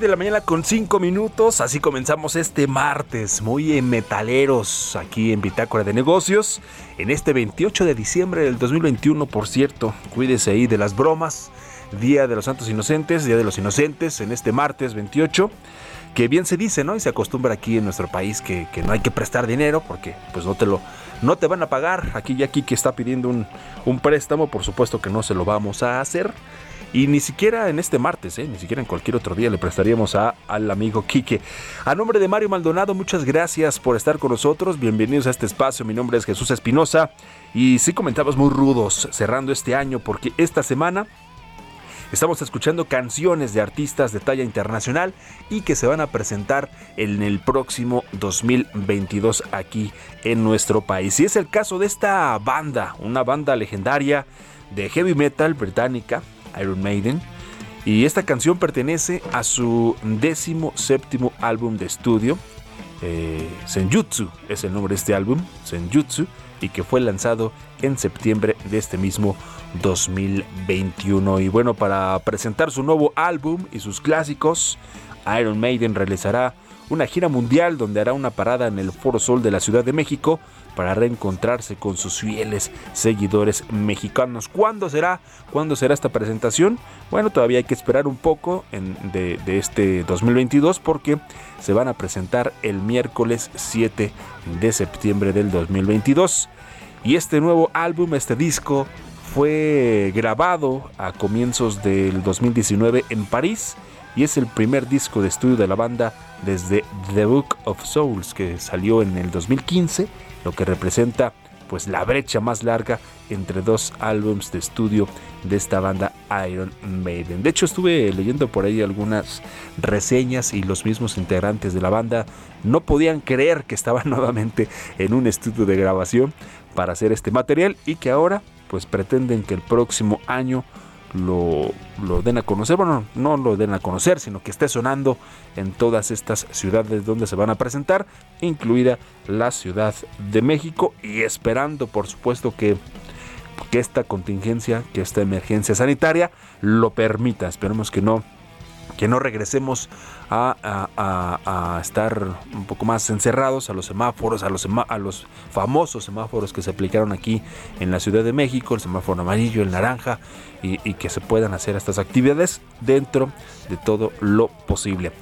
De la mañana con 5 minutos, así comenzamos este martes, muy en metaleros, aquí en Bitácora de Negocios, en este 28 de diciembre del 2021, por cierto, cuídese ahí de las bromas, Día de los Santos Inocentes, Día de los Inocentes, en este martes 28, que bien se dice, ¿no? Y se acostumbra aquí en nuestro país que, no hay que prestar dinero porque pues no te lo no te van a pagar. Aquí ya aquí que está pidiendo un, un préstamo, por supuesto que no se lo vamos a hacer. Y ni siquiera en este martes, ¿eh? ni siquiera en cualquier otro día le prestaríamos a, al amigo Quique. A nombre de Mario Maldonado, muchas gracias por estar con nosotros. Bienvenidos a este espacio. Mi nombre es Jesús Espinosa. Y sí comentamos muy rudos cerrando este año porque esta semana Estamos escuchando canciones de artistas de talla internacional y que se van a presentar en el próximo 2022 aquí en nuestro país. Y es el caso de esta banda, una banda legendaria de heavy metal británica Iron Maiden. Y esta canción pertenece a su décimo séptimo álbum de estudio. Eh, Senjutsu es el nombre de este álbum, Senjutsu, y que fue lanzado en septiembre de este mismo 2021. Y bueno, para presentar su nuevo álbum y sus clásicos, Iron Maiden realizará una gira mundial donde hará una parada en el Foro Sol de la Ciudad de México para reencontrarse con sus fieles seguidores mexicanos. ¿Cuándo será? ¿Cuándo será esta presentación? Bueno, todavía hay que esperar un poco de, de este 2022 porque se van a presentar el miércoles 7 de septiembre del 2022. Y este nuevo álbum, este disco, fue grabado a comienzos del 2019 en París y es el primer disco de estudio de la banda desde The Book of Souls que salió en el 2015 lo que representa pues la brecha más larga entre dos álbums de estudio de esta banda Iron Maiden. De hecho estuve leyendo por ahí algunas reseñas y los mismos integrantes de la banda no podían creer que estaban nuevamente en un estudio de grabación para hacer este material y que ahora pues pretenden que el próximo año lo, lo, den a conocer, bueno, no lo den a conocer, sino que esté sonando en todas estas ciudades donde se van a presentar, incluida la Ciudad de México, y esperando, por supuesto, que, que esta contingencia, que esta emergencia sanitaria lo permita. Esperemos que no que no regresemos a, estar un poco más encerrados a los semáforos, a los, a los famosos semáforos que se aplicaron aquí en la Ciudad de México, el semáforo amarillo, el naranja, y, que se puedan hacer estas actividades dentro de todo lo posible.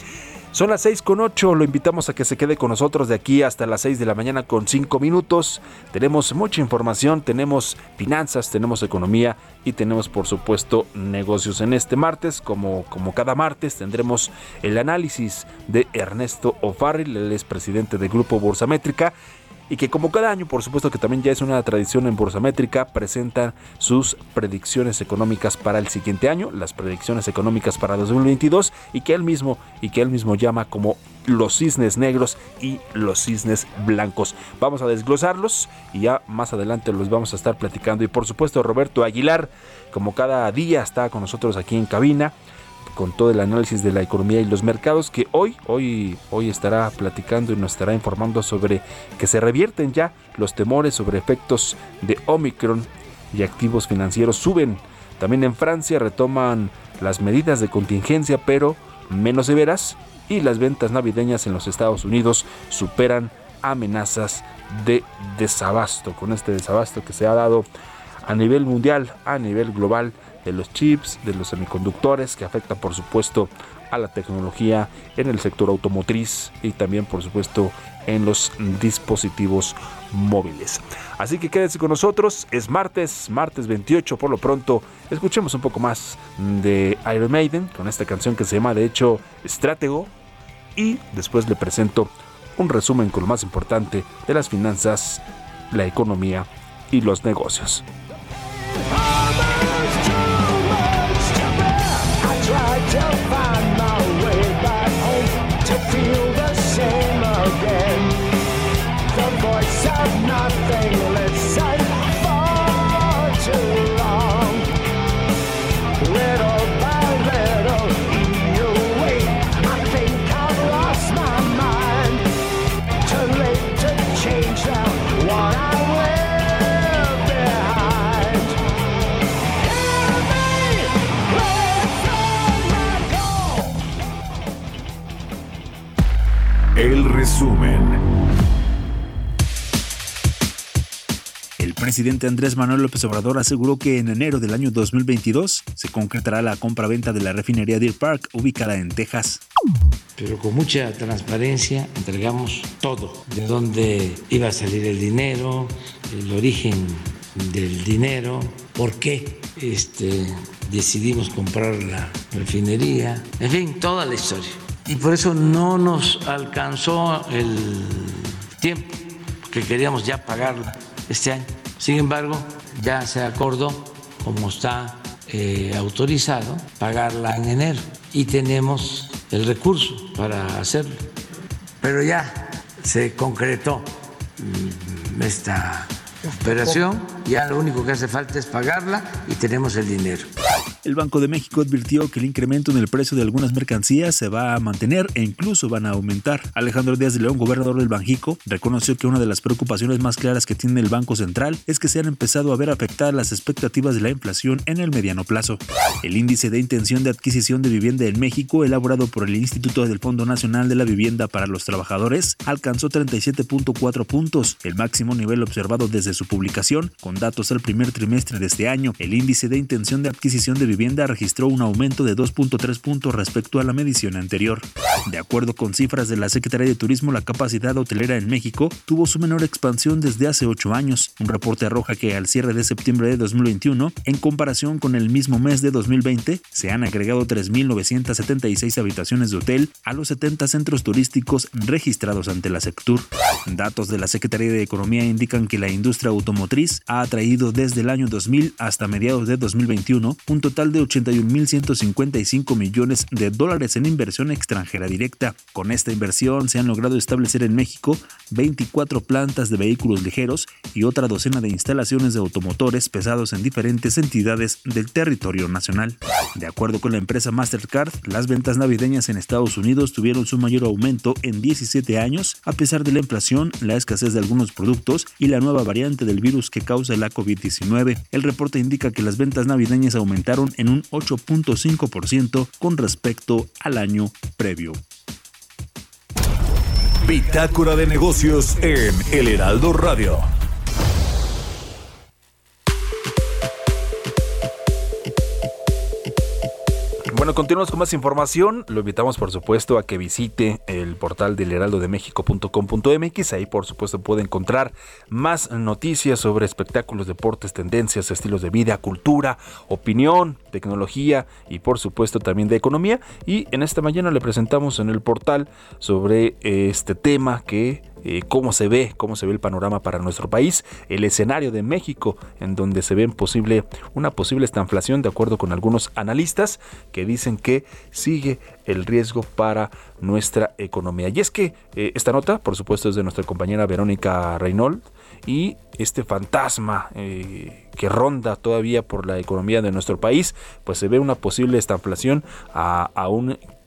Son las 6 con 8, lo invitamos a que se quede con nosotros de aquí hasta las 6 de la mañana con 5 minutos. Tenemos mucha información, tenemos finanzas, tenemos economía y tenemos por supuesto negocios. En este martes, como, como cada martes, tendremos el análisis de Ernesto O'Farrill, el es presidente del Grupo Métrica y que como cada año, por supuesto que también ya es una tradición en Bolsa Métrica, presentan sus predicciones económicas para el siguiente año, las predicciones económicas para 2022 y que él mismo y que él mismo llama como los cisnes negros y los cisnes blancos. Vamos a desglosarlos y ya más adelante los vamos a estar platicando y por supuesto Roberto Aguilar, como cada día está con nosotros aquí en cabina con todo el análisis de la economía y los mercados que hoy, hoy, hoy estará platicando y nos estará informando sobre que se revierten ya los temores sobre efectos de Omicron y activos financieros suben. También en Francia retoman las medidas de contingencia pero menos severas y las ventas navideñas en los Estados Unidos superan amenazas de desabasto. Con este desabasto que se ha dado a nivel mundial, a nivel global, de los chips, de los semiconductores, que afectan por supuesto a la tecnología en el sector automotriz y también por supuesto en los dispositivos móviles. Así que quédense con nosotros, es martes, martes 28 por lo pronto, escuchemos un poco más de Iron Maiden con esta canción que se llama de hecho Stratego y después le presento un resumen con lo más importante de las finanzas, la economía y los negocios. Presidente Andrés Manuel López Obrador aseguró que en enero del año 2022 se concretará la compra-venta de la refinería Deer Park ubicada en Texas. Pero con mucha transparencia entregamos todo, de dónde iba a salir el dinero, el origen del dinero, por qué este, decidimos comprar la refinería, en fin, toda la historia y por eso no nos alcanzó el tiempo que queríamos ya pagarla este año. Sin embargo, ya se acordó, como está eh, autorizado, pagarla en enero. Y tenemos el recurso para hacerlo. Pero ya se concretó mm, esta operación, ya lo único que hace falta es pagarla y tenemos el dinero. El Banco de México advirtió que el incremento en el precio de algunas mercancías se va a mantener e incluso van a aumentar. Alejandro Díaz de León, gobernador del Banjico, reconoció que una de las preocupaciones más claras que tiene el Banco Central es que se han empezado a ver afectadas las expectativas de la inflación en el mediano plazo. El índice de intención de adquisición de vivienda en México, elaborado por el Instituto del Fondo Nacional de la Vivienda para los Trabajadores, alcanzó 37.4 puntos, el máximo nivel observado desde su publicación, con datos al primer trimestre de este año. El índice de intención de adquisición de vivienda registró un aumento de 2.3 puntos respecto a la medición anterior. De acuerdo con cifras de la Secretaría de Turismo, la capacidad hotelera en México tuvo su menor expansión desde hace ocho años. Un reporte arroja que al cierre de septiembre de 2021, en comparación con el mismo mes de 2020, se han agregado 3.976 habitaciones de hotel a los 70 centros turísticos registrados ante la Sectur. Datos de la Secretaría de Economía indican que la industria automotriz ha atraído desde el año 2000 hasta mediados de 2021 un total de 81.155 millones de dólares en inversión extranjera directa. Con esta inversión se han logrado establecer en México 24 plantas de vehículos ligeros y otra docena de instalaciones de automotores pesados en diferentes entidades del territorio nacional. De acuerdo con la empresa Mastercard, las ventas navideñas en Estados Unidos tuvieron su mayor aumento en 17 años, a pesar de la inflación, la escasez de algunos productos y la nueva variante del virus que causa la COVID-19. El reporte indica que las ventas navideñas aumentaron en un 8.5% con respecto al año previo. Bitácora de negocios en El Heraldo Radio. Bueno, continuamos con más información. Lo invitamos, por supuesto, a que visite el portal del heraldodemexico.com.mx. Ahí, por supuesto, puede encontrar más noticias sobre espectáculos, deportes, tendencias, estilos de vida, cultura, opinión, tecnología y, por supuesto, también de economía. Y en esta mañana le presentamos en el portal sobre este tema que eh, cómo se ve, cómo se ve el panorama para nuestro país, el escenario de México, en donde se ve posible, una posible estanflación, de acuerdo con algunos analistas que dicen que sigue el riesgo para nuestra economía. Y es que eh, esta nota, por supuesto, es de nuestra compañera Verónica Reynold y este fantasma eh, que ronda todavía por la economía de nuestro país, pues se ve una posible estanflación a, a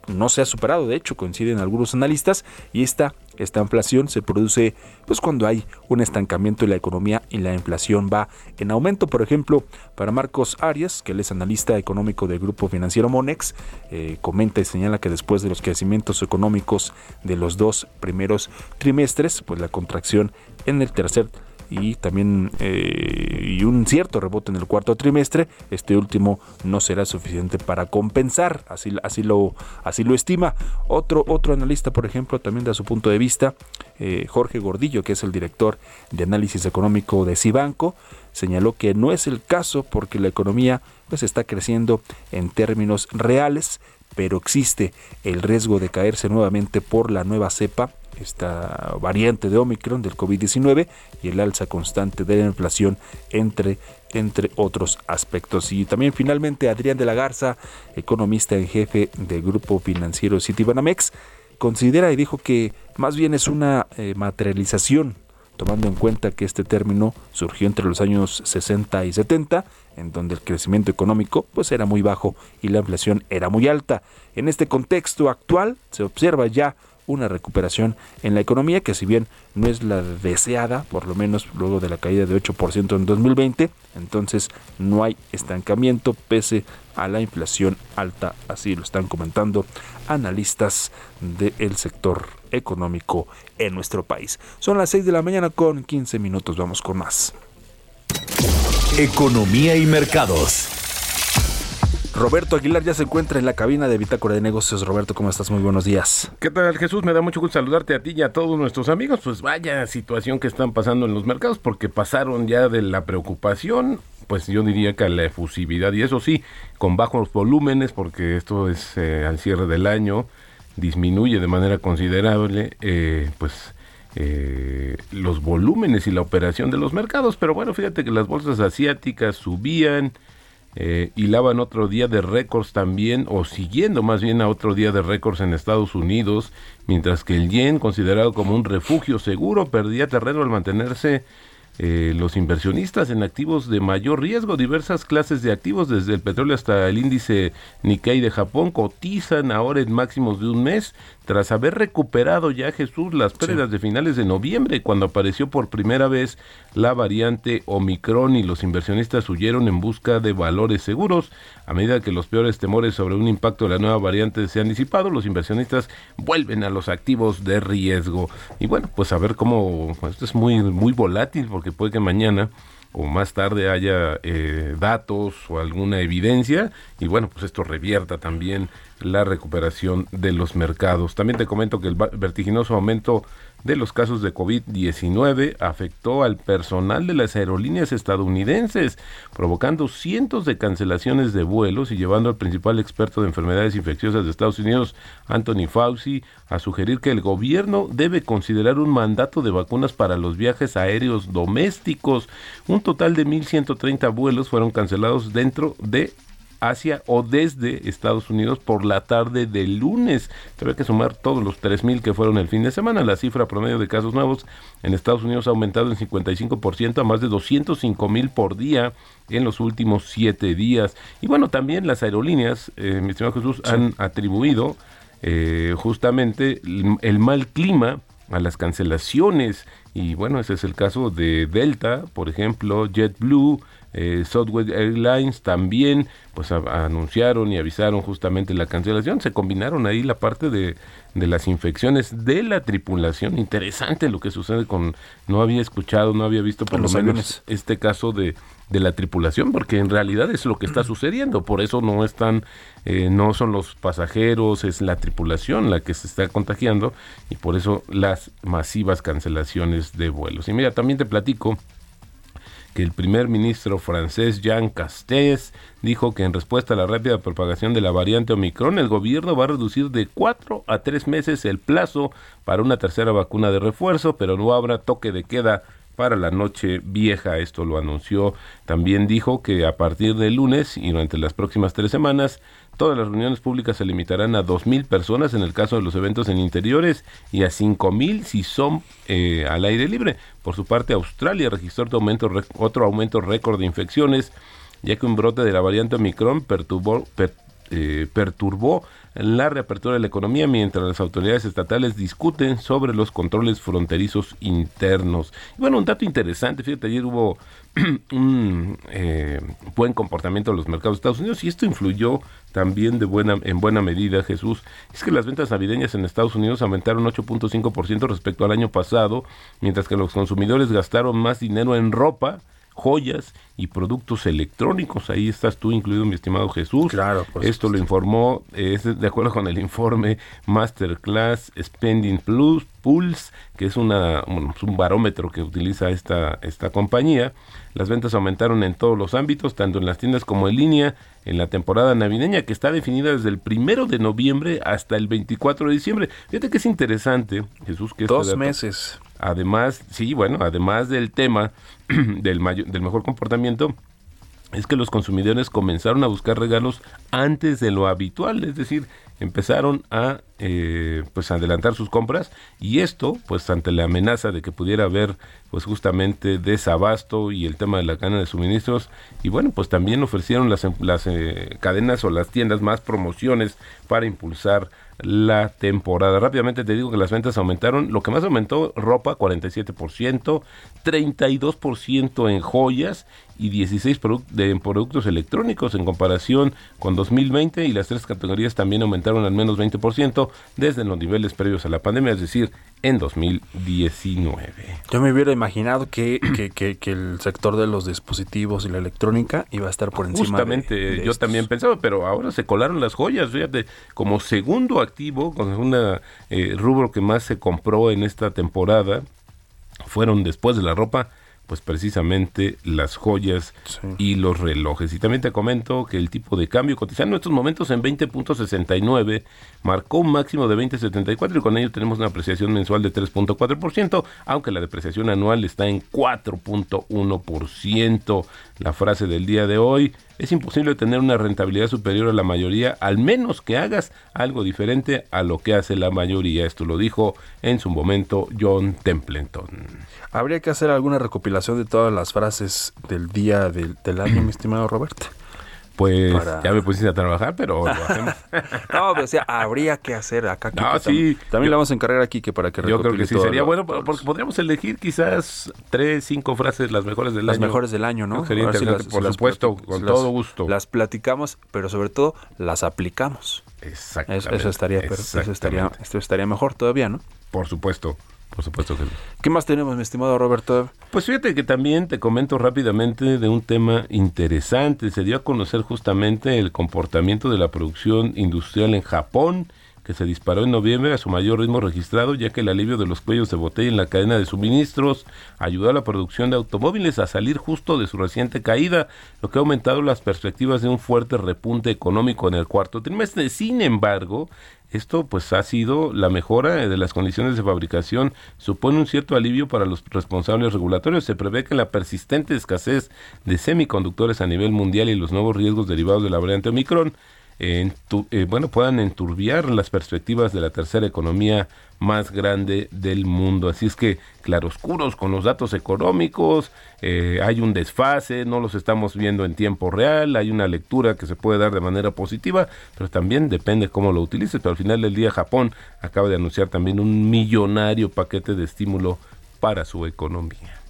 no se ha superado, de hecho coinciden algunos analistas, y esta, esta inflación se produce pues cuando hay un estancamiento en la economía y la inflación va en aumento. Por ejemplo, para Marcos Arias, que él es analista económico del grupo financiero Monex, eh, comenta y señala que después de los crecimientos económicos de los dos primeros trimestres, pues la contracción en el tercer y también eh, y un cierto rebote en el cuarto trimestre, este último no será suficiente para compensar, así, así, lo, así lo estima. Otro, otro analista, por ejemplo, también da su punto de vista, eh, Jorge Gordillo, que es el director de análisis económico de Cibanco, señaló que no es el caso porque la economía pues está creciendo en términos reales, pero existe el riesgo de caerse nuevamente por la nueva cepa esta variante de Omicron del COVID-19 y el alza constante de la inflación entre, entre otros aspectos. Y también finalmente Adrián de la Garza, economista en jefe del grupo financiero Citibanamex, considera y dijo que más bien es una eh, materialización tomando en cuenta que este término surgió entre los años 60 y 70, en donde el crecimiento económico pues era muy bajo y la inflación era muy alta. En este contexto actual se observa ya una recuperación en la economía que si bien no es la deseada, por lo menos luego de la caída de 8% en 2020, entonces no hay estancamiento pese a la inflación alta, así lo están comentando analistas del sector económico en nuestro país. Son las 6 de la mañana con 15 minutos, vamos con más. Economía y mercados. Roberto Aguilar ya se encuentra en la cabina de Bitácora de Negocios. Roberto, ¿cómo estás? Muy buenos días. ¿Qué tal, Jesús? Me da mucho gusto saludarte a ti y a todos nuestros amigos. Pues vaya situación que están pasando en los mercados, porque pasaron ya de la preocupación, pues yo diría que a la efusividad, y eso sí, con bajos volúmenes, porque esto es eh, al cierre del año, disminuye de manera considerable, eh, pues... Eh, los volúmenes y la operación de los mercados, pero bueno, fíjate que las bolsas asiáticas subían, eh, hilaban otro día de récords también, o siguiendo más bien a otro día de récords en Estados Unidos, mientras que el yen, considerado como un refugio seguro, perdía terreno al mantenerse eh, los inversionistas en activos de mayor riesgo, diversas clases de activos, desde el petróleo hasta el índice Nikkei de Japón, cotizan ahora en máximos de un mes, tras haber recuperado ya Jesús las pérdidas de finales de noviembre, cuando apareció por primera vez la variante Omicron y los inversionistas huyeron en busca de valores seguros. A medida que los peores temores sobre un impacto de la nueva variante se han disipado, los inversionistas vuelven a los activos de riesgo. Y bueno, pues a ver cómo, pues esto es muy, muy volátil porque puede que mañana o más tarde haya eh, datos o alguna evidencia y bueno, pues esto revierta también la recuperación de los mercados. También te comento que el vertiginoso aumento de los casos de COVID-19 afectó al personal de las aerolíneas estadounidenses, provocando cientos de cancelaciones de vuelos y llevando al principal experto de enfermedades infecciosas de Estados Unidos, Anthony Fauci, a sugerir que el gobierno debe considerar un mandato de vacunas para los viajes aéreos domésticos. Un total de 1.130 vuelos fueron cancelados dentro de hacia o desde Estados Unidos por la tarde del lunes. Tendrá que sumar todos los 3.000 que fueron el fin de semana. La cifra promedio de casos nuevos en Estados Unidos ha aumentado en 55% a más de 205.000 por día en los últimos siete días. Y bueno, también las aerolíneas, eh, mi estimado Jesús, han atribuido eh, justamente el, mal clima a las cancelaciones. Y bueno, ese es el caso de Delta, por ejemplo, JetBlue, eh, Southwest Airlines también pues anunciaron y avisaron justamente la cancelación. Se combinaron ahí la parte de, de, las infecciones de la tripulación. Interesante lo que sucede con... No había escuchado, no había visto por lo menos este caso de, de la tripulación, porque en realidad es lo que está sucediendo. Por eso no están, eh, no son los pasajeros, es la tripulación la que se está contagiando y por eso las masivas cancelaciones de vuelos. Y mira, también te platico que el primer ministro francés Jean Castex dijo que en respuesta a la rápida propagación de la variante Omicron, el gobierno va a reducir de cuatro a tres meses el plazo para una tercera vacuna de refuerzo, pero no habrá toque de queda para la noche vieja. Esto lo anunció. También dijo que a partir del lunes y durante las próximas tres semanas, todas las reuniones públicas se limitarán a 2.000 personas en el caso de los eventos en interiores y a 5.000 si son eh, al aire libre. Por su parte, Australia registró otro aumento, otro aumento récord de infecciones, ya que un brote de la variante Omicron perturbó, eh, perturbó la reapertura de la economía mientras las autoridades estatales discuten sobre los controles fronterizos internos. Y bueno, un dato interesante, fíjate, ayer hubo un eh, buen comportamiento de los mercados de Estados Unidos y esto influyó también de buena, en buena medida, Jesús, es que las ventas navideñas en Estados Unidos aumentaron 8.5% respecto al año pasado, mientras que los consumidores gastaron más dinero en ropa, joyas y productos electrónicos. Ahí estás tú incluido, mi estimado Jesús. Claro, Esto lo informó, es de acuerdo con el informe Masterclass Spending Plus Pulse, que es una, un, barómetro que utiliza esta, esta compañía. Las ventas aumentaron en todos los ámbitos, tanto en las tiendas como en línea, en la temporada navideña, que está definida desde el primero de noviembre hasta el 24 de diciembre. Fíjate que es interesante, Jesús, que este dos meses. Además, sí, bueno, además del tema del, del mejor comportamiento, es que los consumidores comenzaron a buscar regalos antes de lo habitual, es decir, empezaron a eh, pues adelantar sus compras y esto pues ante la amenaza de que pudiera haber pues justamente desabasto y el tema de la cadena de suministros y bueno pues también ofrecieron las, las eh, cadenas o las tiendas más promociones para impulsar la temporada. Rápidamente te digo que las ventas aumentaron. Lo que más aumentó, ropa, 47%, 32% en joyas y 16% de, en productos electrónicos en comparación con 2020 y las tres categorías también aumentaron al menos 20% desde los niveles previos a la pandemia, es decir, en 2019. Yo me hubiera imaginado que, que, que, el sector de los dispositivos y la electrónica iba a estar por encima. Justamente, yo también pensaba, pero ahora se colaron las joyas, fíjate, como segundo activo, con una eh, rubro que más se compró en esta temporada, fueron después de la ropa, pues precisamente las joyas y los relojes. Y también te comento que el tipo de cambio cotizando en estos momentos en 20.69 marcó un máximo de 20.74 y con ello tenemos una apreciación mensual de 3.4%, aunque la depreciación anual está en 4.1%. La frase del día de hoy, es imposible tener una rentabilidad superior a la mayoría, al menos que hagas algo diferente a lo que hace la mayoría. Esto lo dijo en su momento John Templeton. Habría que hacer alguna recopilación de todas las frases del día del, año, mi estimado Roberto. Pues ya me pusiste a trabajar, pero lo hacemos. no, pero o sea, habría que hacer acá. No, sí. También, le vamos a encargar aquí que para que Yo creo que sí sería bueno, porque podríamos elegir quizás tres, cinco frases las mejores del las año. Las mejores del año, ¿no? Sería por supuesto, con todo gusto. Las platicamos, pero sobre todo las aplicamos. Exactamente. Eso, estaría, eso estaría, esto estaría mejor todavía, ¿no? Por supuesto. Por supuesto que ¿Qué más tenemos, mi estimado Roberto? Pues fíjate que también te comento rápidamente de un tema interesante. Se dio a conocer justamente el comportamiento de la producción industrial en Japón que se disparó en noviembre a su mayor ritmo registrado, ya que el alivio de los cuellos de botella en la cadena de suministros ayudó a la producción de automóviles a salir justo de su reciente caída, lo que ha aumentado las perspectivas de un fuerte repunte económico en el cuarto trimestre. Sin embargo, esto pues ha sido la mejora de las condiciones de fabricación, supone un cierto alivio para los responsables regulatorios. Se prevé que la persistente escasez de semiconductores a nivel mundial y los nuevos riesgos derivados de la variante Omicron eh, bueno, puedan enturbiar las perspectivas de la tercera economía más grande del mundo. Así es que claroscuros con los datos económicos, eh, hay un desfase, no los estamos viendo en tiempo real, hay una lectura que se puede dar de manera positiva, pero también depende cómo lo utilices. Pero al final del día Japón acaba de anunciar también un millonario paquete de estímulo para su economía.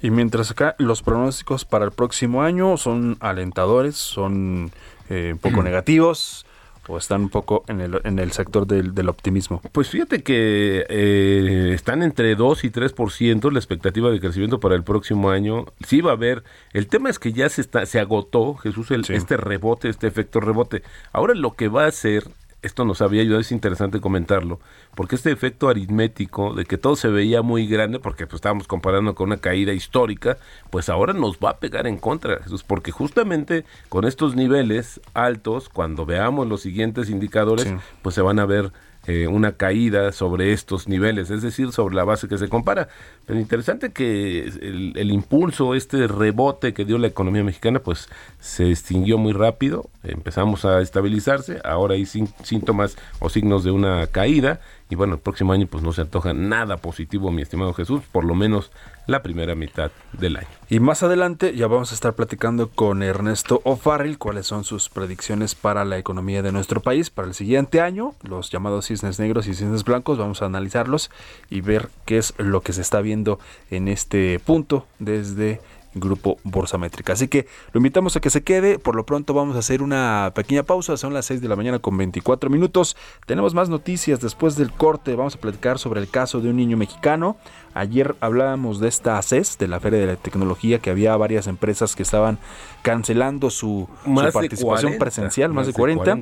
Y mientras acá los pronósticos para el próximo año son alentadores, son eh, un poco negativos o están un poco en el, en el sector del, del optimismo? Pues fíjate que eh, están entre 2 y 3% la expectativa de crecimiento para el próximo año. Sí va a haber, el tema es que ya se, está, se agotó, Jesús, el, este rebote, este efecto rebote. Ahora lo que va a hacer esto nos había ayudado, es interesante comentarlo, porque este efecto aritmético de que todo se veía muy grande, porque pues, estábamos comparando con una caída histórica, pues ahora nos va a pegar en contra, Jesús, porque justamente con estos niveles altos, cuando veamos los siguientes indicadores, pues se van a ver eh, una caída sobre estos niveles, es decir, sobre la base que se compara. Pero interesante que el, impulso, este rebote que dio la economía mexicana, pues se extinguió muy rápido, empezamos a estabilizarse, ahora hay síntomas o signos de una caída y bueno, el próximo año pues no se antoja nada positivo, mi estimado Jesús, por lo menos la primera mitad del año. Y más adelante ya vamos a estar platicando con Ernesto O'Farrill cuáles son sus predicciones para la economía de nuestro país para el siguiente año, los llamados cisnes negros y cisnes blancos, vamos a analizarlos y ver qué es lo que se está viendo en este punto desde Grupo Bolsa Métrica. Así que lo invitamos a que se quede. Por lo pronto vamos a hacer una pequeña pausa. Son las 6 de la mañana con 24 minutos. Tenemos más noticias después del corte. Vamos a platicar sobre el caso de un niño mexicano. Ayer hablábamos de esta ACES, de la Feria de la Tecnología, que había varias empresas que estaban cancelando su, participación presencial, más, de 40.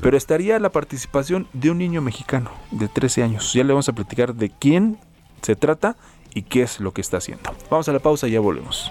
pero estaría la participación de un niño mexicano de 13 años. Ya le vamos a platicar de quién se trata y qué es lo que está haciendo. Vamos a la pausa y ya volvemos.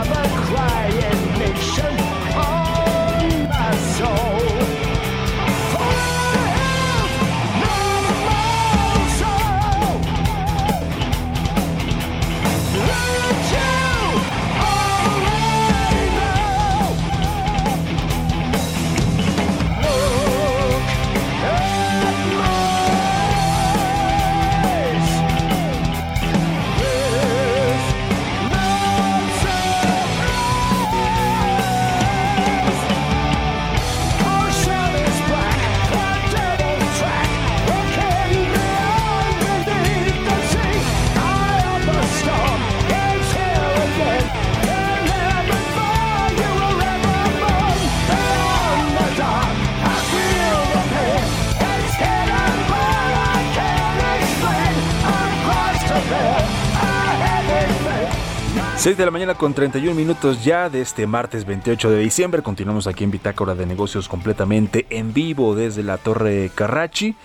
De la mañana con 31 minutos ya de este martes 28 de diciembre. Continuamos aquí en Bitácora de Negocios completamente en vivo desde la Torre Carrachi.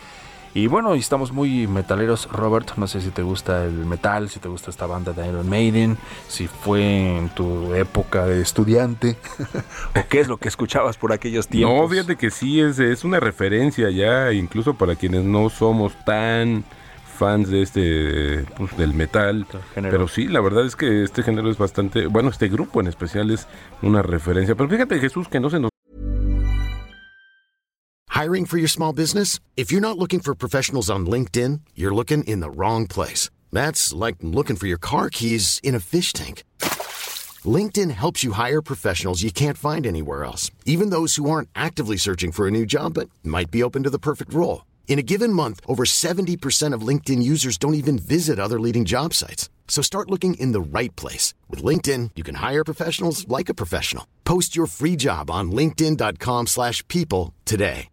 Y bueno, estamos muy metaleros, Robert. No sé si te gusta el metal, si te gusta esta banda de Iron Maiden, si fue en tu época de estudiante, o qué es lo que escuchabas por aquellos tiempos. No, fíjate que sí, es, es una referencia ya, incluso para quienes no somos tan fans de este pues, del metal, pero sí, la verdad es que este género es bastante, bueno, este grupo en especial es una referencia, pero fíjate Jesús que no se nos Hiring for your small business? If you're not looking for professionals on LinkedIn, you're looking in the wrong place. That's like looking for your car keys in a fish tank. LinkedIn helps you hire professionals you can't find anywhere else, even those who aren't actively searching for a new job but might be open to the perfect role. In a given month, over 70% of LinkedIn users don't even visit other leading job sites. So start looking in the right place. With LinkedIn, you can hire professionals like a professional. Post your free job on linkedin.com slash people today.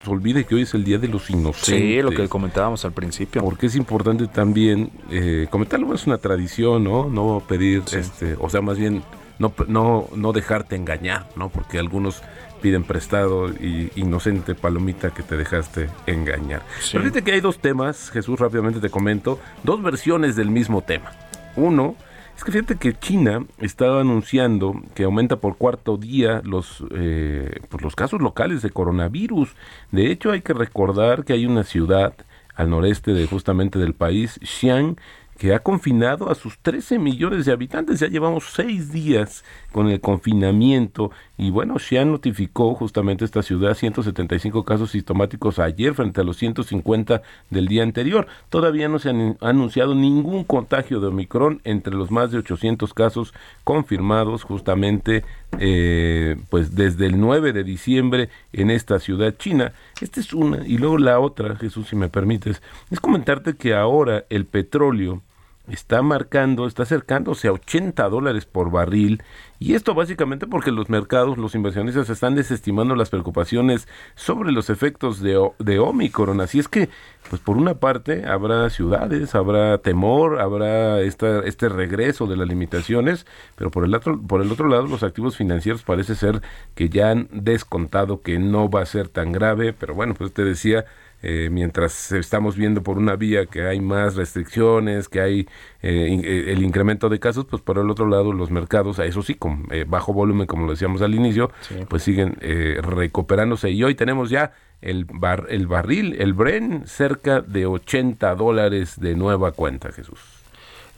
Se olvide que hoy es el Día de los Inocentes. Sí, lo que comentábamos al principio. Porque es importante también eh, comentarlo, es una tradición, ¿no? No pedir, este, o sea, más bien no, no, no dejarte engañar, ¿no? Porque algunos piden prestado y inocente palomita que te dejaste engañar. Pero fíjate que hay dos temas, Jesús, rápidamente te comento, dos versiones del mismo tema. Uno, es que fíjate que China estaba anunciando que aumenta por cuarto día los, eh, pues los casos locales de coronavirus. De hecho, hay que recordar que hay una ciudad al noreste de justamente del país, Xi'an, que ha confinado a sus 13 millones de habitantes. Ya llevamos seis días con el confinamiento y bueno, Xi'an notificó justamente esta ciudad 175 casos sintomáticos ayer frente a los 150 del día anterior. Todavía no se ha anunciado ningún contagio de Omicron entre los más de 800 casos confirmados justamente eh, pues desde el 9 de diciembre en esta ciudad china. Esta es una y luego la otra, Jesús, si me permites, es comentarte que ahora el petróleo está marcando, está acercándose a 80 dólares por barril y esto básicamente porque los mercados, los inversionistas están desestimando las preocupaciones sobre los efectos de, de Omicron. Así es que, pues por una parte habrá ciudades, habrá temor, habrá esta, este regreso de las limitaciones, pero por el, otro, por el otro lado los activos financieros parece ser que ya han descontado que no va a ser tan grave, pero bueno, pues te decía, eh, mientras estamos viendo por una vía que hay más restricciones, que hay eh, eh, el incremento de casos, pues por el otro lado los mercados, a eso sí, con bajo volumen, como lo decíamos al inicio, pues siguen recuperándose. Y hoy tenemos ya el, bar, el barril, el Bren, cerca de 80 dólares de nueva cuenta, Jesús.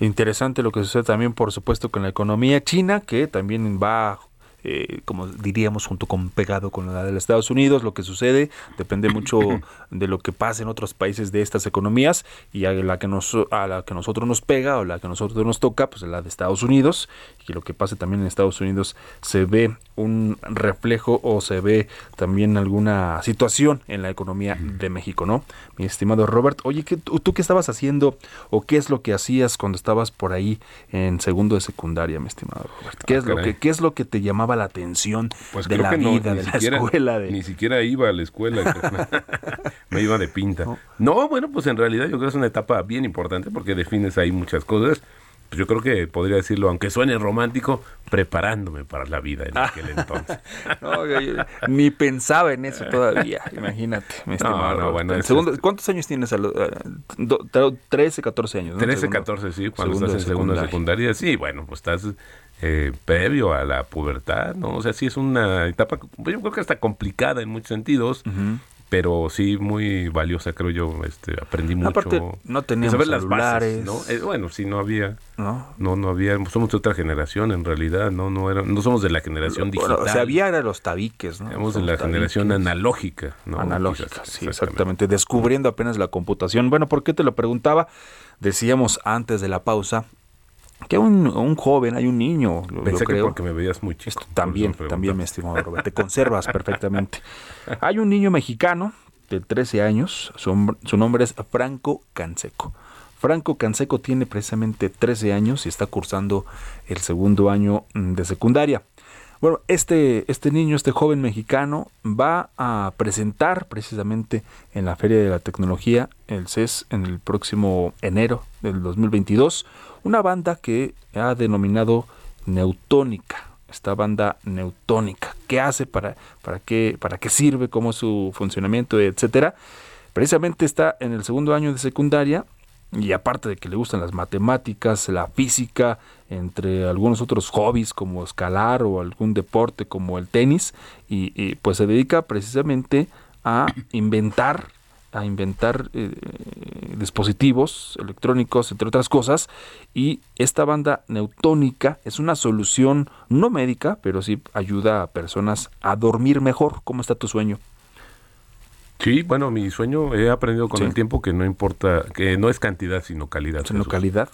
Interesante lo que sucede también, por supuesto, con la economía china, que también va eh, como diríamos, junto con pegado con la de los Estados Unidos. Lo que sucede depende mucho de lo que pasa en otros países de estas economías y a la que nos a la que nosotros nos pega o la que nosotros nos toca, pues la de Estados Unidos y lo que pasa también en Estados Unidos se ve un reflejo o se ve también alguna situación en la economía de México, ¿no? Mi estimado Robert, oye, ¿qué, ¿tú qué estabas haciendo o qué es lo que hacías cuando estabas por ahí en segundo de secundaria, mi estimado Robert? ¿Qué, ah, es, lo que, ¿qué es lo que te llamaba la atención pues de la vida, de la escuela. Ni siquiera iba a la escuela, me iba de pinta. No. bueno, pues en realidad yo creo que es una etapa bien importante porque defines ahí muchas cosas. Pues yo creo que podría decirlo, aunque suene romántico, preparándome para la vida en aquel entonces. ni pensaba en eso todavía, imagínate. ¿Cuántos años tienes? Uh, 13, 14 años. 13, 14, sí, cuando estás en segunda secundaria. Sí, bueno, pues estás eh, previo a la pubertad, ¿no? O sea, sí es una etapa, yo creo que está complicada en muchos sentidos, pero sí muy valiosa, creo yo. Este, aprendí mucho. Aparte, no teníamos celulares. ¿no? Eh, bueno, sí, no había. ¿No? ¿no? No, había. Somos de otra generación, en realidad, ¿no? No, era, no somos de la generación digital. o sea, había los tabiques, ¿no? Somos de la generación analógica, ¿no? Analógica, sí, exactamente. Descubriendo apenas la computación. Bueno, ¿por qué te lo preguntaba? Decíamos antes de la pausa que un, un joven, hay un niño, lo, Pensé creo. porque me veías muy chico. también, también, mi estimado Robert, te conservas perfectamente. Hay un niño mexicano de 13 años, su, su nombre es Franco Canseco. Franco Canseco tiene precisamente 13 años y está cursando el segundo año de secundaria. Bueno, este, este niño, este joven mexicano, va a presentar precisamente en la Feria de la Tecnología, el CES, en el próximo enero del 2022, una banda que ha denominado Neutónica. Esta banda Neutónica. ¿Qué hace? ¿Para, para, qué, para qué sirve? ¿Cómo es su funcionamiento? Etcétera. Precisamente está en el segundo año de secundaria y aparte de que le gustan las matemáticas, la física, entre algunos otros hobbies como escalar o algún deporte como el tenis, y pues se dedica precisamente a inventar a inventar eh, dispositivos electrónicos, entre otras cosas, y esta banda neutónica es una solución no médica, pero sí ayuda a personas a dormir mejor. ¿Cómo está tu sueño? Sí, bueno, mi sueño he aprendido con el tiempo que no importa, que no es cantidad, sino calidad. Sino calidad.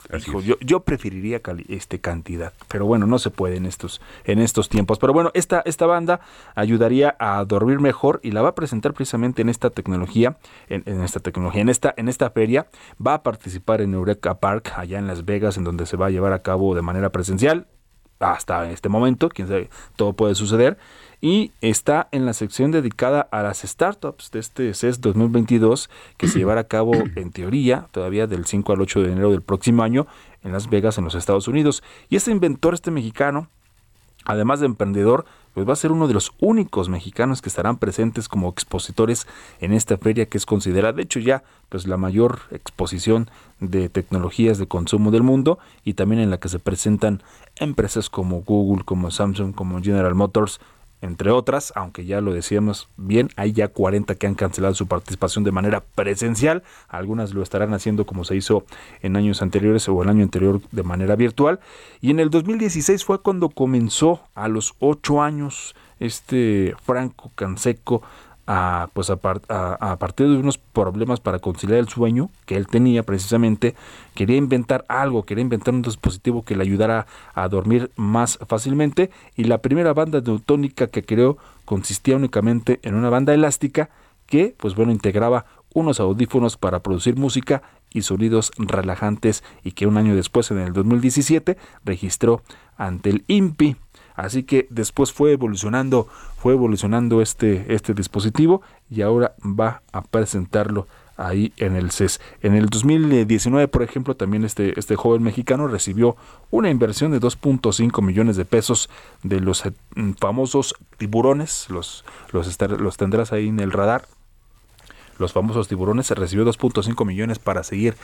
yo, yo preferiría este cantidad, pero bueno, no se puede en estos, en estos tiempos. Pero bueno, esta, esta banda ayudaría a dormir mejor y la va a presentar precisamente en esta tecnología, en, esta tecnología, en esta, en esta feria. Va a participar en Eureka Park, allá en Las Vegas, en donde se va a llevar a cabo de manera presencial. Hasta este momento, quién sabe, todo puede suceder y está en la sección dedicada a las startups de este CES 2022 que se llevará a cabo en teoría todavía del 5 al 8 de enero del próximo año en Las Vegas en los Estados Unidos. Y este inventor, este mexicano, además de emprendedor, pues va a ser uno de los únicos mexicanos que estarán presentes como expositores en esta feria que es considerada, de hecho ya, pues la mayor exposición de tecnologías de consumo del mundo y también en la que se presentan empresas como Google, como Samsung, como General Motors, entre otras, aunque ya lo decíamos bien, hay ya 40 que han cancelado su participación de manera presencial, algunas lo estarán haciendo como se hizo en años anteriores o el año anterior de manera virtual, y en el 2016 fue cuando comenzó a los 8 años este Franco Canseco a, pues a, partir de unos problemas para conciliar el sueño que él tenía precisamente, quería inventar algo, quería inventar un dispositivo que le ayudara a dormir más fácilmente. Y la primera banda neutónica que creó consistía únicamente en una banda elástica que pues bueno integraba unos audífonos para producir música y sonidos relajantes y que un año después en el 2017 registró ante el INPI Así que después fue evolucionando, fue evolucionando este, este dispositivo y ahora va a presentarlo ahí en el CES. En el 2019, por ejemplo, también este, este joven mexicano recibió una inversión de 2.5 millones de pesos de los eh, famosos tiburones, los, los, los tendrás ahí en el radar, los famosos tiburones, se recibió 2.5 millones para seguir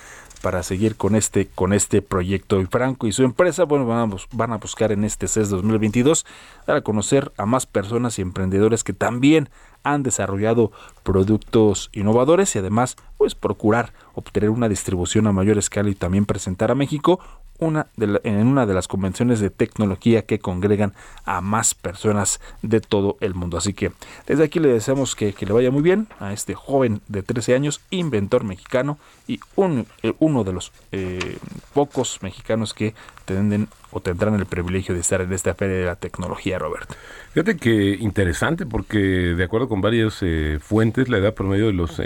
para seguir con este con este proyecto. Y Franco y su empresa bueno van a, buscar en este CES 2022 dar a conocer a más personas y emprendedores que también han desarrollado productos innovadores y además pues procurar obtener una distribución a mayor escala y también presentar a México una en una de las convenciones de tecnología que congregan a más personas de todo el mundo. Así que desde aquí le deseamos que, le vaya muy bien a este joven de 13 años, inventor mexicano y un, eh, uno de los eh, pocos mexicanos que tenden o tendrán el privilegio de estar en esta feria de la tecnología, Roberto. Fíjate que interesante porque de acuerdo con varias eh, fuentes, la edad promedio de los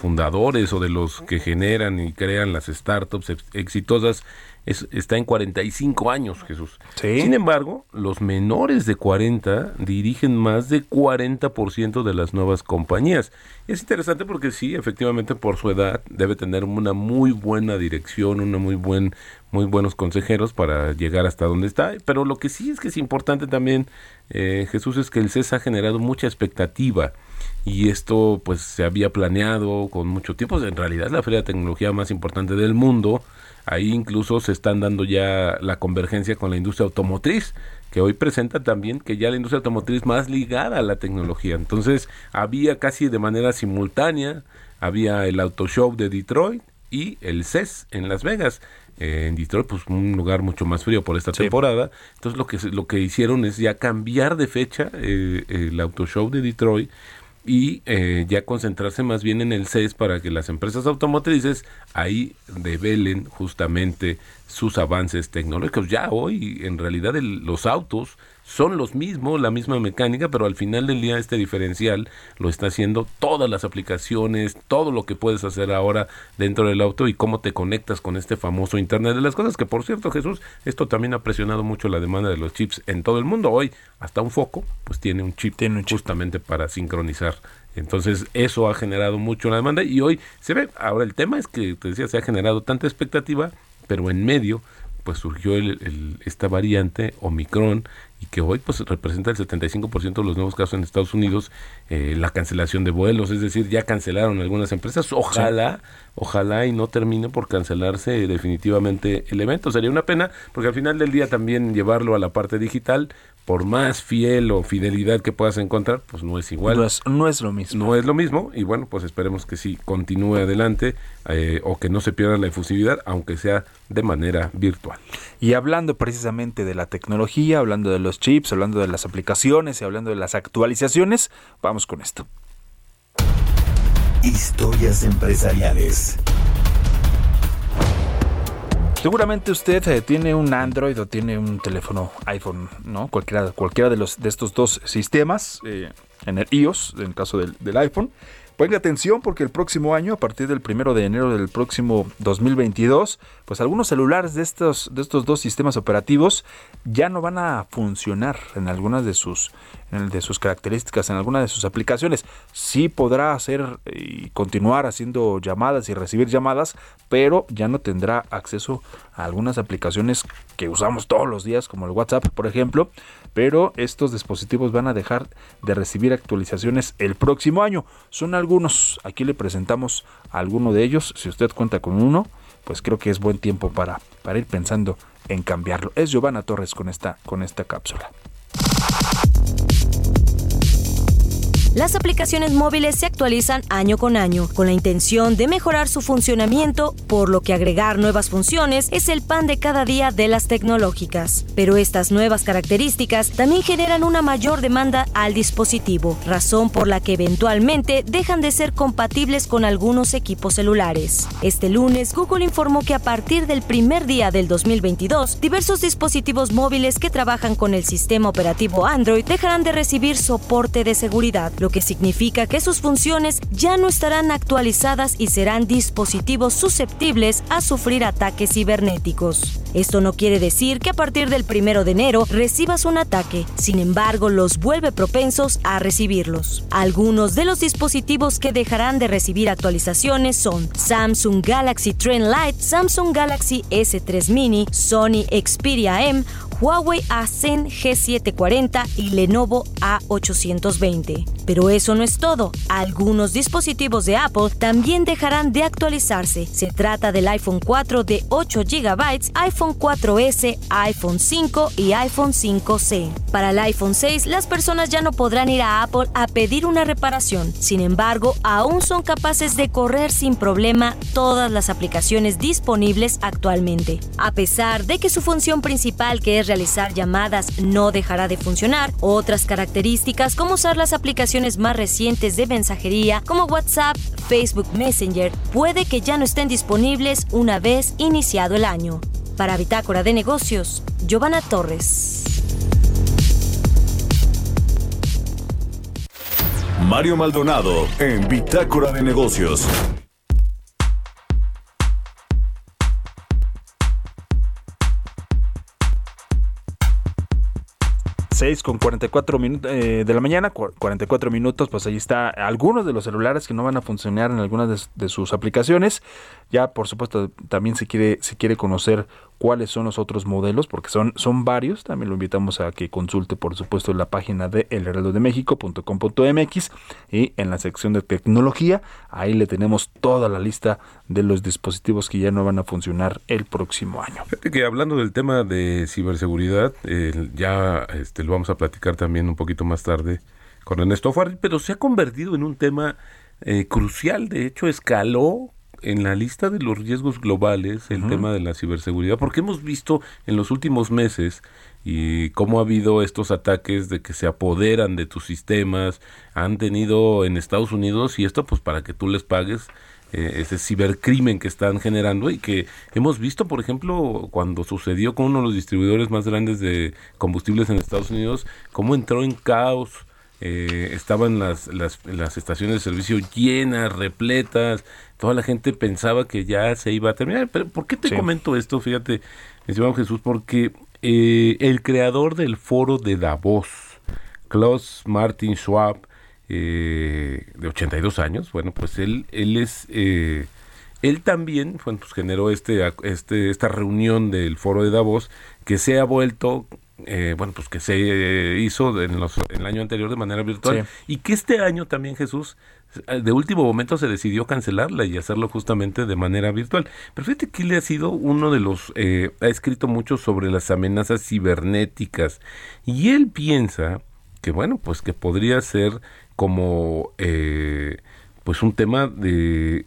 fundadores o de los que generan y crean las startups exitosas está en 45 años, Jesús. Sin embargo, los menores de 40 dirigen más de 40% de las nuevas compañías. es interesante porque sí, efectivamente por su edad debe tener una muy buena dirección, una muy buen muy buenos consejeros para llegar hasta donde está. Pero lo que sí es que es importante también, eh, Jesús, es que el CES ha generado mucha expectativa y esto pues se había planeado con mucho tiempo. En realidad es la feria de tecnología más importante del mundo Ahí incluso se están dando ya la convergencia con la industria automotriz, que hoy presenta también que ya la industria automotriz más ligada a la tecnología. Entonces había casi de manera simultánea, había el Auto Show de Detroit y el CES en Las Vegas. Eh, en Detroit, pues un lugar mucho más frío por esta temporada. Entonces lo que, lo que hicieron es ya cambiar de fecha eh, el Auto Show de Detroit y eh, ya concentrarse más bien en el CES para que las empresas automotrices ahí develen justamente sus avances tecnológicos. Ya hoy en realidad los autos son los mismos, la misma mecánica, pero al final del día este diferencial lo está haciendo todas las aplicaciones, todo lo que puedes hacer ahora dentro del auto y cómo te conectas con este famoso Internet de las Cosas, que por cierto Jesús, esto también ha presionado mucho la demanda de los chips en todo el mundo. Hoy hasta un foco pues tiene un chip, tiene un chip. justamente para sincronizar entonces eso ha generado mucho la demanda y hoy se ve, ahora el tema es que te decía, se ha generado tanta expectativa, pero en medio pues surgió el, esta variante Omicron y que hoy pues representa el 75% de los nuevos casos en Estados Unidos, eh, la cancelación de vuelos, es decir, ya cancelaron algunas empresas, ojalá, ojalá y no termine por cancelarse definitivamente el evento, sería una pena, porque al final del día también llevarlo a la parte digital, por más fiel o fidelidad que puedas encontrar, pues no es igual. No es, no es lo mismo. No es lo mismo y bueno, pues esperemos que sí continúe adelante eh, o que no se pierda la efusividad, aunque sea de manera virtual. Y hablando precisamente de la tecnología, hablando de los chips, hablando de las aplicaciones y hablando de las actualizaciones, vamos con esto. Historias empresariales. Seguramente usted eh, tiene un Android o tiene un teléfono iPhone, ¿no? Cualquiera, cualquiera de, los, de estos dos sistemas, eh, en el iOS, en el caso del, del iPhone, Ponga atención porque el próximo año, a partir del primero de enero del próximo 2022, pues algunos celulares de estos, de estos dos sistemas operativos ya no van a funcionar en algunas de sus, de sus características, en algunas de sus aplicaciones. Sí podrá hacer y continuar haciendo llamadas y recibir llamadas, pero ya no tendrá acceso a algunas aplicaciones que usamos todos los días, como el WhatsApp, por ejemplo, pero estos dispositivos van a dejar de recibir actualizaciones el próximo año. Son algunos, aquí le presentamos alguno de ellos, si usted cuenta con uno, pues creo que es buen tiempo para, para ir pensando en cambiarlo. Es Giovanna Torres con esta, con esta cápsula. Las aplicaciones móviles se actualizan año con año, con la intención de mejorar su funcionamiento, por lo que agregar nuevas funciones es el pan de cada día de las tecnológicas. Pero estas nuevas características también generan una mayor demanda al dispositivo, razón por la que eventualmente dejan de ser compatibles con algunos equipos celulares. Este lunes, Google informó que a partir del primer día del 2022, diversos dispositivos móviles que trabajan con el sistema operativo Android dejarán de recibir soporte de seguridad lo que significa que sus funciones ya no estarán actualizadas y serán dispositivos susceptibles a sufrir ataques cibernéticos. Esto no quiere decir que a partir del 1 de enero recibas un ataque, sin embargo los vuelve propensos a recibirlos. Algunos de los dispositivos que dejarán de recibir actualizaciones son Samsung Galaxy Trend Lite, Samsung Galaxy S3 Mini, Sony Xperia M, Huawei Asen G740 y Lenovo A820. Pero eso no es todo. Algunos dispositivos de Apple también dejarán de actualizarse. Se trata del iPhone 4 de 8 GB, iPhone 4S, iPhone 5 y iPhone 5C. Para el iPhone 6, las personas ya no podrán ir a Apple a pedir una reparación. Sin embargo, aún son capaces de correr sin problema todas las aplicaciones disponibles actualmente. A pesar de que su función principal, que es realizar llamadas, no dejará de funcionar, otras características como usar las aplicaciones más recientes de mensajería como WhatsApp, Facebook Messenger, puede que ya no estén disponibles una vez iniciado el año. Para Bitácora de Negocios, Giovanna Torres. Mario Maldonado en Bitácora de Negocios. 6 con 44 minutos eh, de la mañana, 44 minutos, pues ahí está algunos de los celulares que no van a funcionar en algunas de, sus aplicaciones. Ya, por supuesto, también se quiere, se quiere conocer cuáles son los otros modelos, porque son, son varios. También lo invitamos a que consulte, por supuesto, la página de elheraldodemexico.com.mx y en la sección de tecnología, ahí le tenemos toda la lista de los dispositivos que ya no van a funcionar el próximo año. Fíjate que hablando del tema de ciberseguridad, ya este, lo vamos a platicar también un poquito más tarde con Ernesto Farri, pero se ha convertido en un tema eh, crucial, de hecho escaló en la lista de los riesgos globales el tema de la ciberseguridad, porque hemos visto en los últimos meses y cómo ha habido estos ataques de que se apoderan de tus sistemas, han tenido en Estados Unidos y esto pues para que tú les pagues eh, ese cibercrimen que están generando y que hemos visto, por ejemplo, cuando sucedió con uno de los distribuidores más grandes de combustibles en Estados Unidos, cómo entró en caos. Eh, estaban las, las, las estaciones de servicio llenas, repletas, toda la gente pensaba que ya se iba a terminar. Pero ¿por qué te comento esto? Fíjate, estimado Jesús, porque eh, el creador del foro de Davos, Klaus Martin Schwab, eh, de 82 años, bueno, pues él, él es... Eh, él también bueno, pues generó este, este, esta reunión del foro de Davos que se ha vuelto eh, bueno, pues que se hizo en, los, en el año anterior de manera virtual. Y que este año también Jesús de último momento se decidió cancelarla y hacerlo justamente de manera virtual. Pero fíjate que él ha sido uno de los, eh, ha escrito mucho sobre las amenazas cibernéticas. Y él piensa que bueno, pues que podría ser como eh, pues un tema de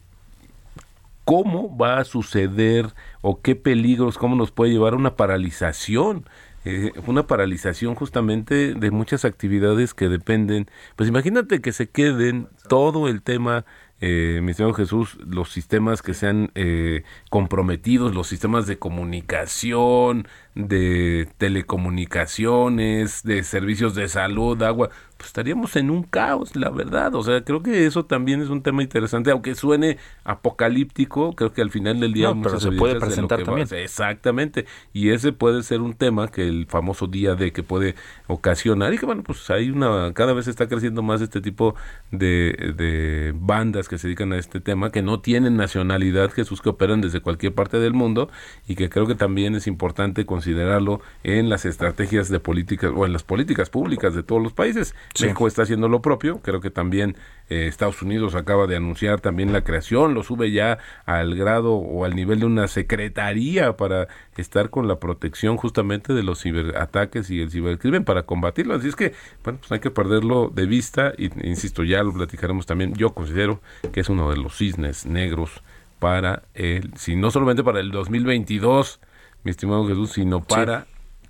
cómo va a suceder o qué peligros, cómo nos puede llevar a una paralización eh, una paralización justamente de muchas actividades que dependen. Pues imagínate que se queden todo el tema eh, mi señor Jesús, los sistemas que sean eh, comprometidos, los sistemas de comunicación, de telecomunicaciones, de servicios de salud, agua, pues estaríamos en un caos, la verdad. O sea, creo que eso también es un tema interesante, aunque suene apocalíptico, creo que al final del día... No, pero se puede presentar también. exactamente, y ese puede ser un tema que el famoso día de que puede ocasionar, y que bueno, pues hay una, cada vez está creciendo más este tipo de, de bandas que se dedican a este tema, que no tienen nacionalidad, Jesús, que operan desde cualquier parte del mundo, y que creo que también es importante considerarlo en las estrategias de políticas, o en las políticas públicas de todos los países. México está haciendo lo propio, creo que también eh, Estados Unidos acaba de anunciar también la creación, lo sube ya al grado o al nivel de una secretaría para estar con la protección justamente de los ciberataques y el cibercrimen para combatirlo. Así es que, bueno, pues hay que perderlo de vista y, insisto, ya lo platicaremos también. Yo considero que es uno de los cisnes negros para el, si no solamente para el 2022, mi estimado Jesús, sino para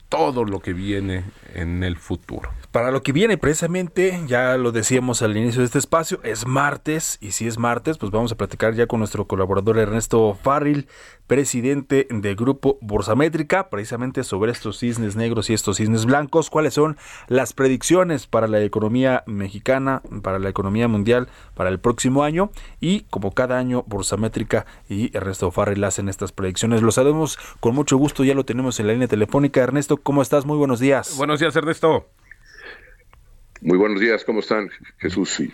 todo lo que viene en el futuro. Para lo que viene precisamente, ya lo decíamos al inicio de este espacio, es martes y si es martes, pues vamos a platicar ya con nuestro colaborador Ernesto Farril, presidente del grupo Borsamétrica, precisamente sobre estos cisnes negros y estos cisnes blancos, cuáles son las predicciones para la economía mexicana, para la economía mundial para el próximo año y como cada año Borsamétrica y Ernesto Farril hacen estas predicciones. Lo sabemos con mucho gusto, ya lo tenemos en la línea telefónica. Ernesto, ¿cómo estás? Muy buenos días. Buenos días, Ernesto. Muy buenos días, ¿cómo están Jesús y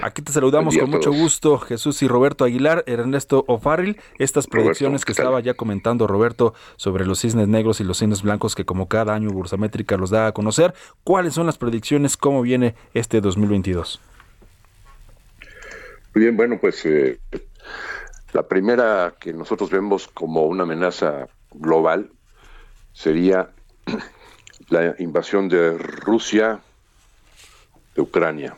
Aquí te saludamos con mucho gusto, Jesús y Roberto Aguilar, Ernesto O'Farrill. Estas predicciones que estaba ya comentando Roberto sobre los cisnes negros y los cisnes blancos que como cada año Bursamétrica los da a conocer. ¿Cuáles son las predicciones? ¿Cómo viene este 2022? Muy bien, bueno, pues eh, la primera que nosotros vemos como una amenaza global sería la invasión de Rusia de Ucrania.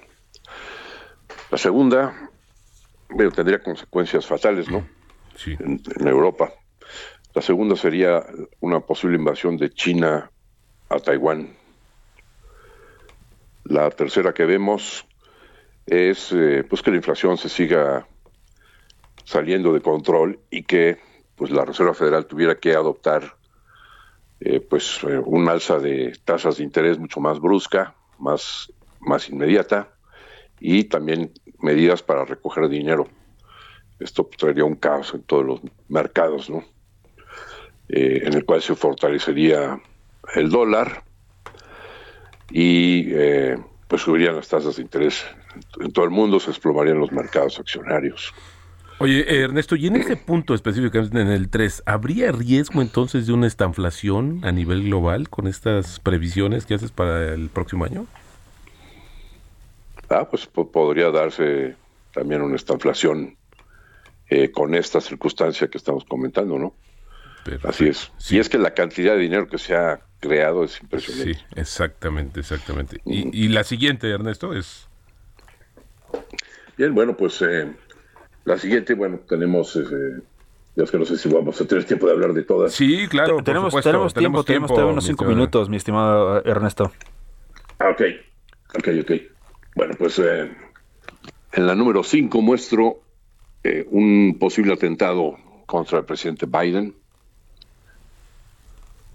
La segunda, bueno, tendría consecuencias fatales, ¿no? Sí. En, Europa. La segunda sería una posible invasión de China a Taiwán. La tercera que vemos es eh, pues que la inflación se siga saliendo de control y que pues la Reserva Federal tuviera que adoptar eh, pues eh, un alza de tasas de interés mucho más brusca, más más inmediata y también medidas para recoger dinero. Esto traería un caos en todos los mercados, ¿no? Eh, en el cual se fortalecería el dólar y eh, pues subirían las tasas de interés en todo el mundo, se explomarían los mercados accionarios. Oye, Ernesto, y en ese punto específicamente en el 3, ¿habría riesgo entonces de una estanflación a nivel global con estas previsiones que haces para el próximo año? Ah, pues podría darse también una estanflación eh, con esta circunstancia que estamos comentando, ¿no? Así es. Si es que la cantidad de dinero que se ha creado es impresionante. Sí, exactamente, exactamente. Y, la siguiente, Ernesto, es... Bien, bueno, pues eh, la siguiente, bueno, tenemos... Eh, ya es que no sé si vamos a tener tiempo de hablar de todas. Sí, claro. tenemos, tenemos, tiempo, tenemos, unos cinco minutos, mi estimado Ernesto. Ah, ok, ok, ok. Bueno, pues eh, en la número 5 muestro eh, un posible atentado contra el presidente Biden.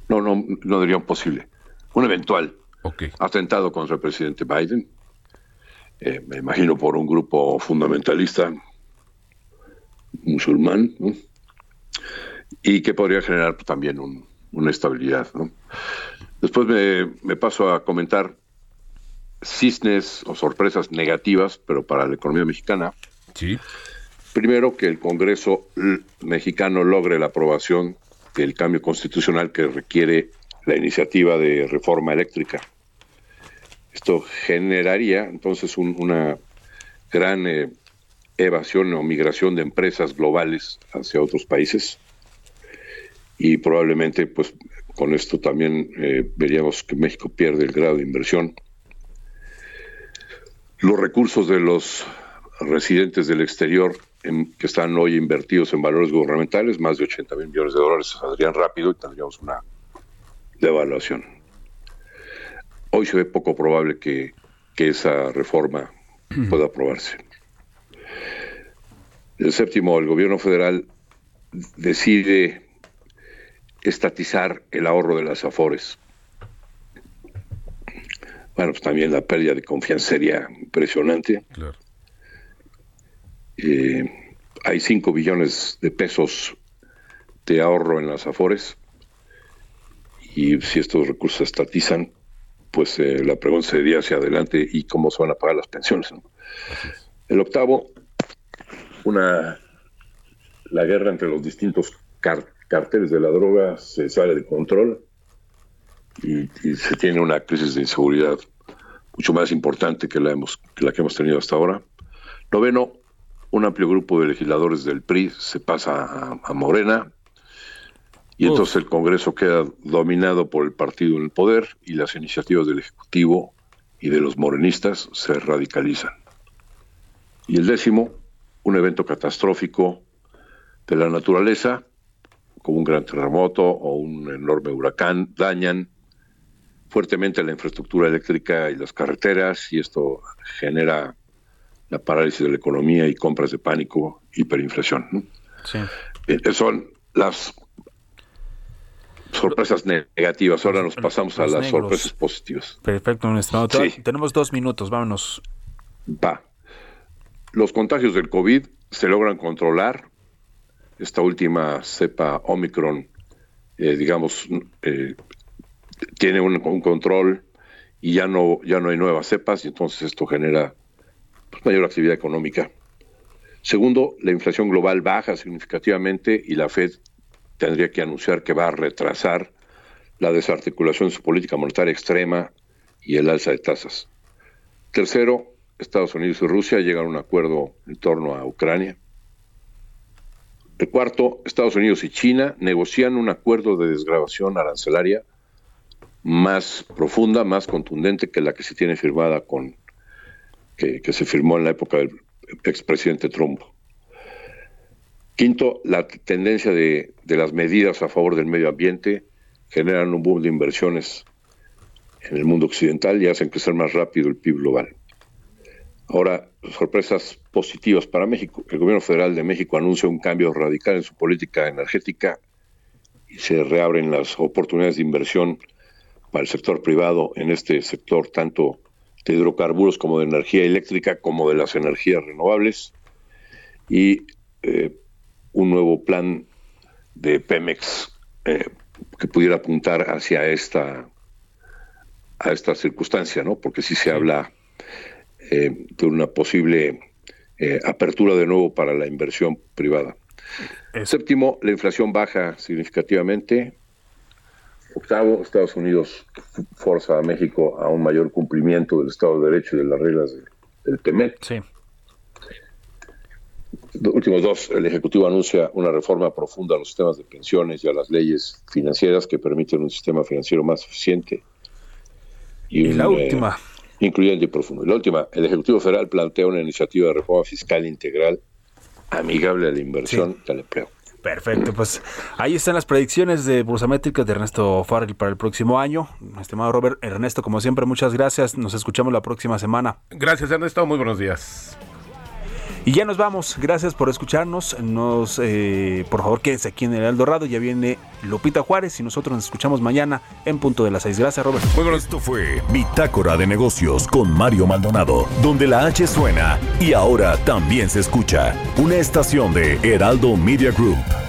No, no, no diría un posible, un eventual atentado contra el presidente Biden. Eh, me imagino por un grupo fundamentalista musulmán, y que podría generar también una estabilidad. Después me paso a comentar cisnes o sorpresas negativas, pero para la economía mexicana. Sí. Primero, que el Congreso mexicano logre la aprobación del cambio constitucional que requiere la iniciativa de reforma eléctrica. Esto generaría entonces una gran eh, evasión o migración de empresas globales hacia otros países y probablemente pues con esto también eh, veríamos que México pierde el grado de inversión los recursos de los residentes del exterior que están hoy invertidos en valores gubernamentales, más de 80 mil millones de dólares, saldrían rápido y tendríamos una devaluación. Hoy se ve poco probable que, esa reforma pueda aprobarse. El séptimo, el gobierno federal decide estatizar el ahorro de las afores. Bueno, pues también la pérdida de confianza sería impresionante. Claro. Eh, hay 5 billones de pesos de ahorro en las afores y si estos recursos se estatizan, pues eh, la pregunta sería hacia adelante y cómo se van a pagar las pensiones. El octavo, una la guerra entre los distintos carteles de la droga se sale de control y, se tiene una crisis de inseguridad mucho más importante que la, hemos, que la que hemos tenido hasta ahora. Noveno, un amplio grupo de legisladores del PRI se pasa a, Morena y entonces el Congreso queda dominado por el partido en el poder y las iniciativas del Ejecutivo y de los morenistas se radicalizan. Y el décimo, un evento catastrófico de la naturaleza, como un gran terremoto o un enorme huracán, dañan fuertemente la infraestructura eléctrica y las carreteras y esto genera la parálisis de la economía y compras de pánico, hiperinflación. Sí. Eh, son las sorpresas negativas. Ahora nos pasamos a las sorpresas positivas. Perfecto, nuestro Tenemos dos minutos, vámonos. Va. Los contagios del COVID se logran controlar. Esta última cepa Omicron, eh, digamos, eh, tiene un, control y ya no, ya no hay nuevas cepas y entonces esto genera pues, mayor actividad económica. Segundo, la inflación global baja significativamente y la Fed tendría que anunciar que va a retrasar la desarticulación de su política monetaria extrema y el alza de tasas. Tercero, Estados Unidos y Rusia llegan a un acuerdo en torno a Ucrania. El cuarto, Estados Unidos y China negocian un acuerdo de desgrabación arancelaria más profunda, más contundente que la que se tiene firmada con que, se firmó en la época del expresidente Trump. Quinto, la tendencia de, las medidas a favor del medio ambiente generan un boom de inversiones en el mundo occidental y hacen crecer más rápido el PIB global. Ahora, sorpresas positivas para México. El gobierno federal de México anuncia un cambio radical en su política energética y se reabren las oportunidades de inversión para el sector privado en este sector tanto de hidrocarburos como de energía eléctrica, como de las energías renovables, y eh, un nuevo plan de Pemex eh, que pudiera apuntar hacia esta, a esta circunstancia, ¿no? Porque si se habla eh, de una posible apertura de nuevo para la inversión privada. Séptimo, la inflación baja significativamente, Octavo, Estados Unidos forza a México a un mayor cumplimiento del Estado de Derecho y de las reglas del TEMEC. Sí. Últimos dos, el Ejecutivo anuncia una reforma profunda a los sistemas de pensiones y a las leyes financieras que permiten un sistema financiero más eficiente. Y, la eh, última. incluyente y profundo. Y la última, el Ejecutivo Federal plantea una iniciativa de reforma fiscal integral amigable a la inversión y al empleo. Perfecto, pues ahí están las predicciones de Bursamétricas de Ernesto Farrell para el próximo año. Estimado Robert, Ernesto, como siempre, muchas gracias. Nos escuchamos la próxima semana. Gracias, Ernesto. Muy buenos días. Y ya nos vamos. Gracias por escucharnos. Nos, eh, por favor, quédense aquí en el Eldorado. Ya viene Lupita Juárez y nosotros nos escuchamos mañana en punto de las seis. Gracias, Robert. Bueno, esto fue Bitácora de Negocios con Mario Maldonado, donde la H suena y ahora también se escucha. Una estación de Heraldo Media Group.